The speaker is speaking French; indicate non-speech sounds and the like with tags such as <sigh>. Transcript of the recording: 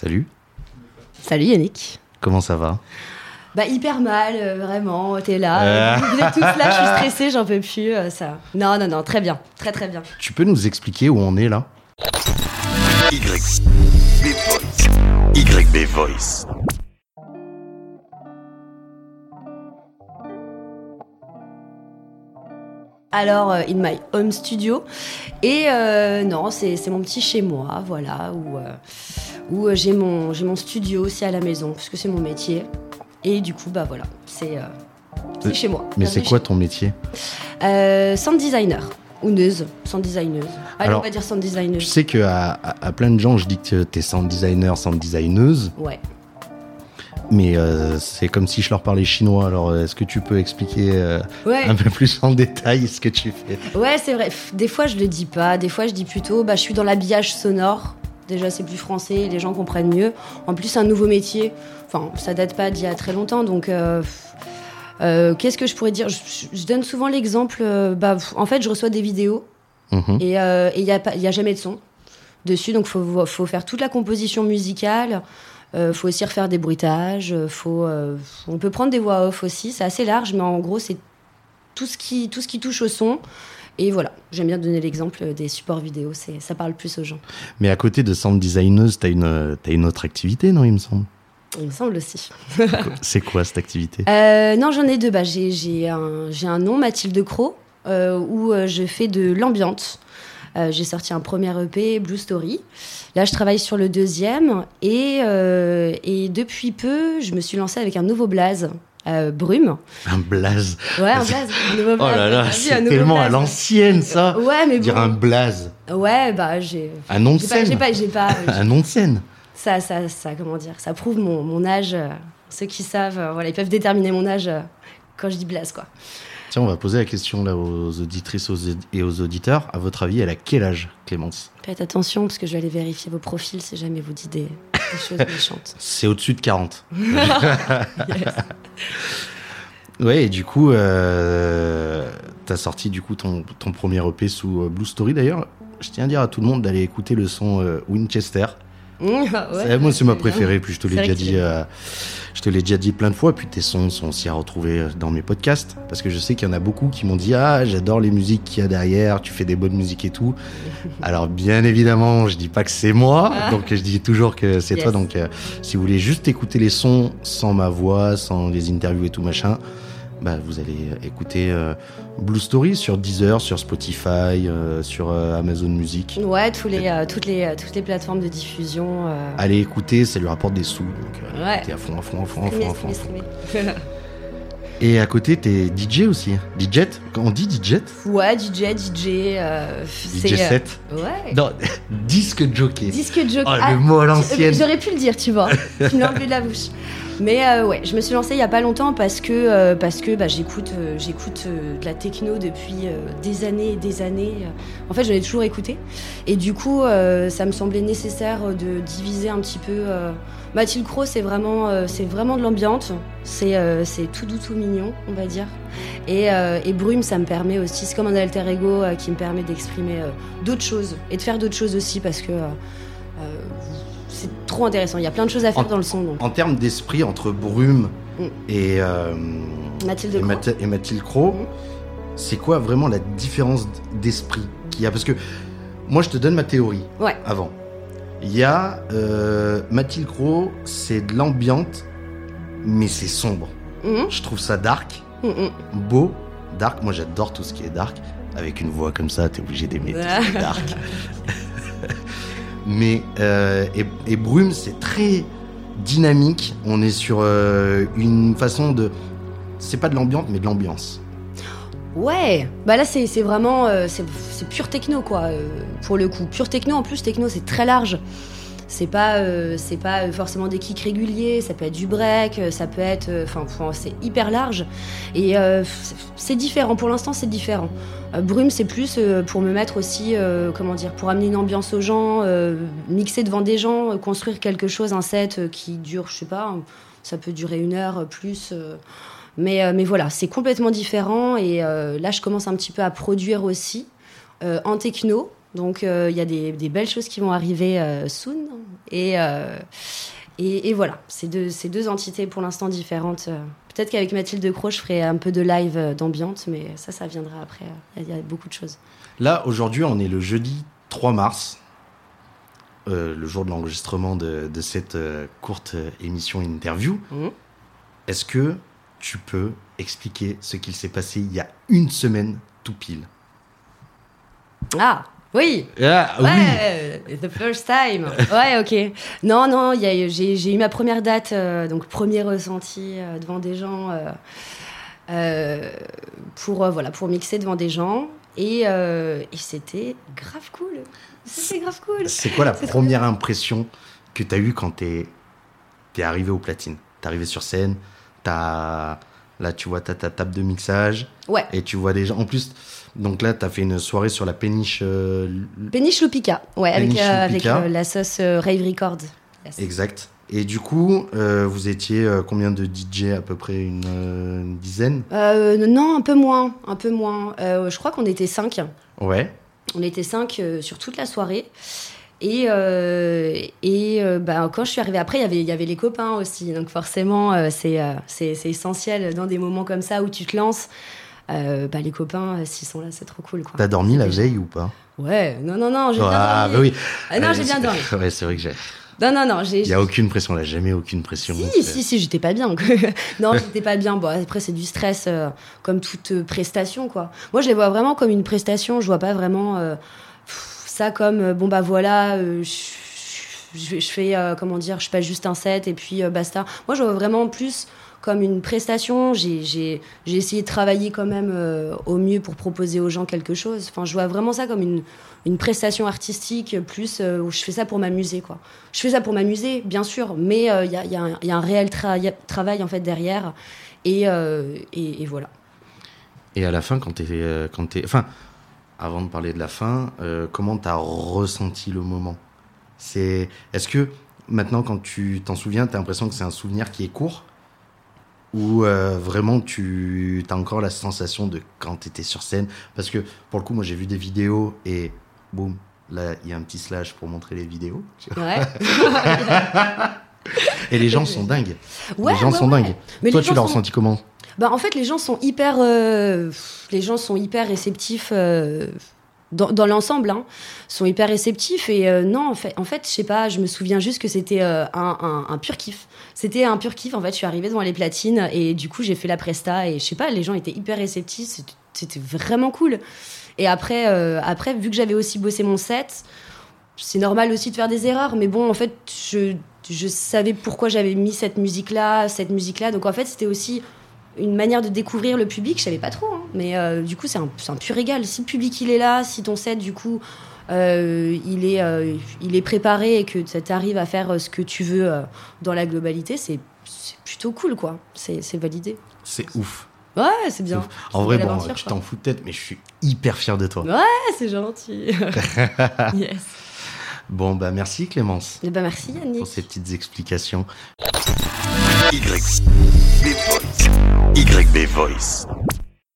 Salut. Salut Yannick. Comment ça va? Bah hyper mal, euh, vraiment. T'es là. euh, Vous êtes tous là, je suis <laughs> stressée, j'en peux plus. euh, ça. Non, non, non, très bien, très très bien. Tu peux nous expliquer où on est là? YB Voice. YB Voice. Alors, euh, in my home studio. Et euh, non, c'est c'est mon petit chez moi, voilà, où, euh, où euh, j'ai mon, mon studio aussi à la maison, puisque c'est mon métier. Et du coup, bah voilà, c'est euh, chez moi. Mais c'est quoi ton métier? Euh, Sound designer. Ou neuse, sound designeuse. Allez, Alors, on va dire sound Je designeuse. sais que à, à- plein de gens, je dis que t'es sound designer, sound designeuse, Ouais. mais euh, c'est comme si je leur parlais chinois. Alors, euh, est-ce que tu peux expliquer euh, Ouais. un peu plus en détail ce que tu fais? Ouais, c'est vrai. Des fois, je le dis pas. Des fois, je dis plutôt, bah, je suis dans l'habillage sonore. Déjà, c'est plus français, les gens comprennent mieux. En plus, c'est un nouveau métier. Enfin, ça date pas d'il y a très longtemps, donc. euh, euh, Qu'est-ce que je pourrais dire? Je, je donne souvent l'exemple. euh, bah, en fait, je reçois des vidéos Mhm. et il n'y a, a jamais de son dessus, donc faut, faut faire toute la composition musicale. Euh, faut aussi refaire des bruitages. Faut, euh, on peut prendre des voix off aussi. C'est assez large, mais en gros, c'est tout ce qui, tout ce qui touche au son. Et voilà, j'aime bien donner l'exemple des supports vidéo, c'est, ça parle plus aux gens. Mais à côté de sound designeuse, t'as une, euh, t'as une autre activité, non, il me semble? Il me semble aussi. <laughs> C'est quoi cette activité? Euh, non, j'en ai deux. Bah, j'ai, un, un nom, Mathilde Cro, euh, où euh, je fais de l'ambiance. Euh, j'ai sorti un premier EP, Blue Story. Là, je travaille sur le deuxième. Et, et depuis peu, je me suis lancée avec un nouveau blaze, euh, Brume. Un blaze. Ouais, un blaze. Oh là là, c'est tellement à l'ancienne ça Ouais, mais Dire bon. un blaze. Ouais, bah, j'ai. Un nom de J'ai pas, scène. j'ai pas, j'ai pas, Un nom de scène. ça, ça, ça, comment dire, ça prouve mon, mon âge. euh, ceux qui savent, euh, voilà, ils peuvent déterminer mon âge quand je dis blaze, quoi. Tiens, on va poser la question là aux auditrices aux- et aux auditeurs. À votre avis, elle a quel âge, Clémence? Faites attention parce que je vais aller vérifier vos profils si jamais vous dites des choses méchantes. <laughs> C'est au-dessus de 40. <laughs> Ouais, et du coup, euh, t'as sorti du coup ton, ton premier EP sous euh, Blue Story. D'ailleurs, je tiens à dire à tout le monde d'aller écouter le son euh, Winchester. Ouais, C'est- moi, c'est ma préférée. Puis je te l'ai déjà dit, euh, je te l'ai déjà dit plein de fois. Puis tes sons sont aussi à retrouver euh, dans mes podcasts parce que je sais qu'il y en a beaucoup qui m'ont dit ah j'adore les musiques qu'il y a derrière. Tu fais des bonnes musiques et tout. Alors bien évidemment, je dis pas que c'est moi, Ah. donc je dis toujours que c'est Yes. toi. Donc euh, si vous voulez juste écouter les sons sans ma voix, sans les interviews et tout machin. Bah, vous allez écouter euh, Blue Story sur Deezer, sur Spotify, euh, sur euh, Amazon Music. Ouais, tous les, euh, toutes, les, euh, toutes les plateformes de diffusion. euh, Allez écouter, ça lui rapporte des sous. Donc, euh, Ouais. t'es à fond, à fond, à fond, à fond, à fond. <laughs> Et à côté, t'es DJ aussi. DJ Quand on dit DJ ouais, DJ, DJ. euh, DJ euh, 7 Ouais. Non, <laughs> disque jockey. Disque jockey. Oh, Ah, le mot à l'ancienne. J'aurais pu le dire, tu vois. <laughs> tu me l'as de la bouche. Mais euh, ouais, je me suis lancée il y a pas longtemps parce que euh, parce que bah, j'écoute euh, j'écoute de la techno depuis des années et des années. En fait, j'en ai toujours écouté et du coup, ça me semblait nécessaire de diviser un petit peu. Mathilde Cro, c'est vraiment c'est vraiment de l'ambiance. C'est c'est tout doux, tout mignon, on va dire. Et, et Brume, ça me permet aussi, c'est comme un alter ego qui me permet d'exprimer d'autres choses et de faire d'autres choses aussi parce que trop intéressant. Il y a plein de choses à faire En- dans le son. Donc. En termes d'esprit, entre Brume Mm. et, euh, Mathilde et, Cro. Math- et Mathilde Cro, Mm. c'est quoi vraiment la différence d'esprit qu'il y a? Parce que moi, je te donne ma théorie Ouais. avant. Il y a euh, Mathilde Cro, c'est de l'ambiance, mais c'est sombre. Mhm, Je trouve ça dark, beau, dark. Moi, j'adore tout ce qui est dark. Avec une voix comme ça, t'es obligé d'aimer tout ce qui est <laughs> dark. Mais euh, et, Brume, c'est très dynamique. On est sur euh, une façon de, c'est pas de l'ambiance, mais de l'ambiance. Ouais, bah là c'est vraiment euh, c'est c'est pure techno quoi euh, pour le coup. Pure techno en plus techno c'est très large. C'est pas euh, c'est pas forcément des kicks réguliers, ça peut être du break, euh, ça peut être euh, enfin c'est hyper large et euh, c'est- différent pour l'instant c'est différent. Euh, Brume c'est plus euh, pour me mettre aussi euh, comment dire pour amener une ambiance aux gens, euh, mixer devant des gens, euh, construire quelque chose un set euh, qui dure je sais pas, ça peut durer une heure euh, plus. euh, mais, euh, mais voilà, c'est complètement différent. Et euh, là, je commence un petit peu à produire aussi euh, en techno. Donc il y a des, des, belles choses qui vont arriver soon. Et, et, et, voilà, c'est deux, deux entités pour l'instant différentes. Peut-être qu'avec Mathilde Cro, je ferai un peu de live d'ambiance, mais ça, ça viendra après. Il y, a beaucoup de choses. Là, aujourd'hui, on est le jeudi 3 mars. Euh, le jour de l'enregistrement de, cette euh, courte euh, émission interview. Mhm. Est-ce que tu peux expliquer ce qu'il s'est passé il y a une semaine tout pile? Ah oui. Ah, ouais, the first time. Ouais, ok. Non, non, j'ai eu ma première date, donc premier ressenti devant des gens, pour voilà, pour mixer devant des gens, et, et c'était grave cool. C'est grave cool. C'est quoi la première impression que tu as eue quand tu es, arrivé au platine? T'es arrivé sur scène, as, là tu vois ta, ta table de mixage. Ouais. Et tu vois des gens. En plus, donc là, tu as fait une soirée sur la péniche. Euh, péniche Lupica, ouais, avec, euh, avec euh, la sauce Rave Record. Exact. Et du coup, vous étiez combien de DJ à peu près une, dizaine? Non, un peu moins, un peu moins. je crois qu'on était cinq. Ouais. On était cinq sur toute la soirée. Et, euh, et euh, bah, quand je suis arrivée après, il y avait les copains aussi. Donc forcément, c'est c'est essentiel dans des moments comme ça où tu te lances. bah, les copains, s'ils sont là, c'est trop cool. T'as dormi la veille ou pas? Ouais, non, non, non, j'ai bien ah, dormi. Bah oui. non, j'ai bien dormi. Ouais, c'est vrai que j'ai. Non, non, non. Il n'y a aucune pression, là, jamais aucune pression. Si, si, si, j'étais pas bien. <laughs> non, <laughs> j'étais pas bien. Bon, après, c'est du stress, euh, comme toute euh, prestation, quoi. Moi, je les vois vraiment comme une prestation. Je vois pas vraiment euh, ça comme, bon, bah voilà, je, je, fais, comment dire, je passe juste un set et puis basta. Moi, je vois vraiment plus comme une prestation. J'ai essayé de travailler quand même au mieux pour proposer aux gens quelque chose. Enfin, je vois vraiment ça comme une, une prestation artistique plus euh, où je fais ça pour m'amuser quoi. Je fais ça pour m'amuser bien sûr, mais il euh, y, y, y, a un réel travail en fait derrière euh, et, et, voilà. Et à la fin quand tu es quand es enfin avant de parler de la fin, comment tu as ressenti le moment? C'est est-ce que maintenant quand tu t'en souviens, tu as l'impression que c'est un souvenir qui est court? Ou vraiment tu as encore la sensation de quand tu étais sur scène? Parce que pour le coup, moi j'ai vu des vidéos et boum, là, il y a un petit slash pour montrer les vidéos. Ouais. <laughs> <laughs> Et les gens sont dingues. <laughs> les gens sont dingues. Mais Toi, tu l'as ressenti comment bah, en fait, les gens sont hyper, euh, les gens sont hyper réceptifs euh, dans, l'ensemble, hein, sont hyper réceptifs. Et euh, non, en fait, en fait, je sais pas, je me souviens juste que c'était un, un, pur kiff. C'était un pur kiff. En fait, je suis arrivée devant les platines et du coup, j'ai fait la presta et je sais pas, les gens étaient hyper réceptifs. C'était vraiment cool. Et après, après vu que j'avais aussi bossé mon set, c'est normal aussi de faire des erreurs. Mais bon, en fait, je, je savais pourquoi j'avais mis cette musique-là, cette musique-là. Donc en fait, c'était aussi une manière de découvrir le public. Je savais pas trop. Hein. Mais euh, du coup, c'est un, un, pur égal. Si le public, il est là, si ton set, du coup... Euh, il, est, il est préparé et que tu arrives à faire ce que tu veux dans la globalité, c'est plutôt cool, quoi. C'est validé. C'est ouf. Ouais, c'est bien. En vrai, bon, tu t'en fous peut-être, mais je suis hyper fier de toi. Ouais, c'est gentil. <laughs> yes. Bon, bah merci Clémence. Et eh bah ben, merci Yannick. Pour ces petites explications. YB Voice. YB Voice.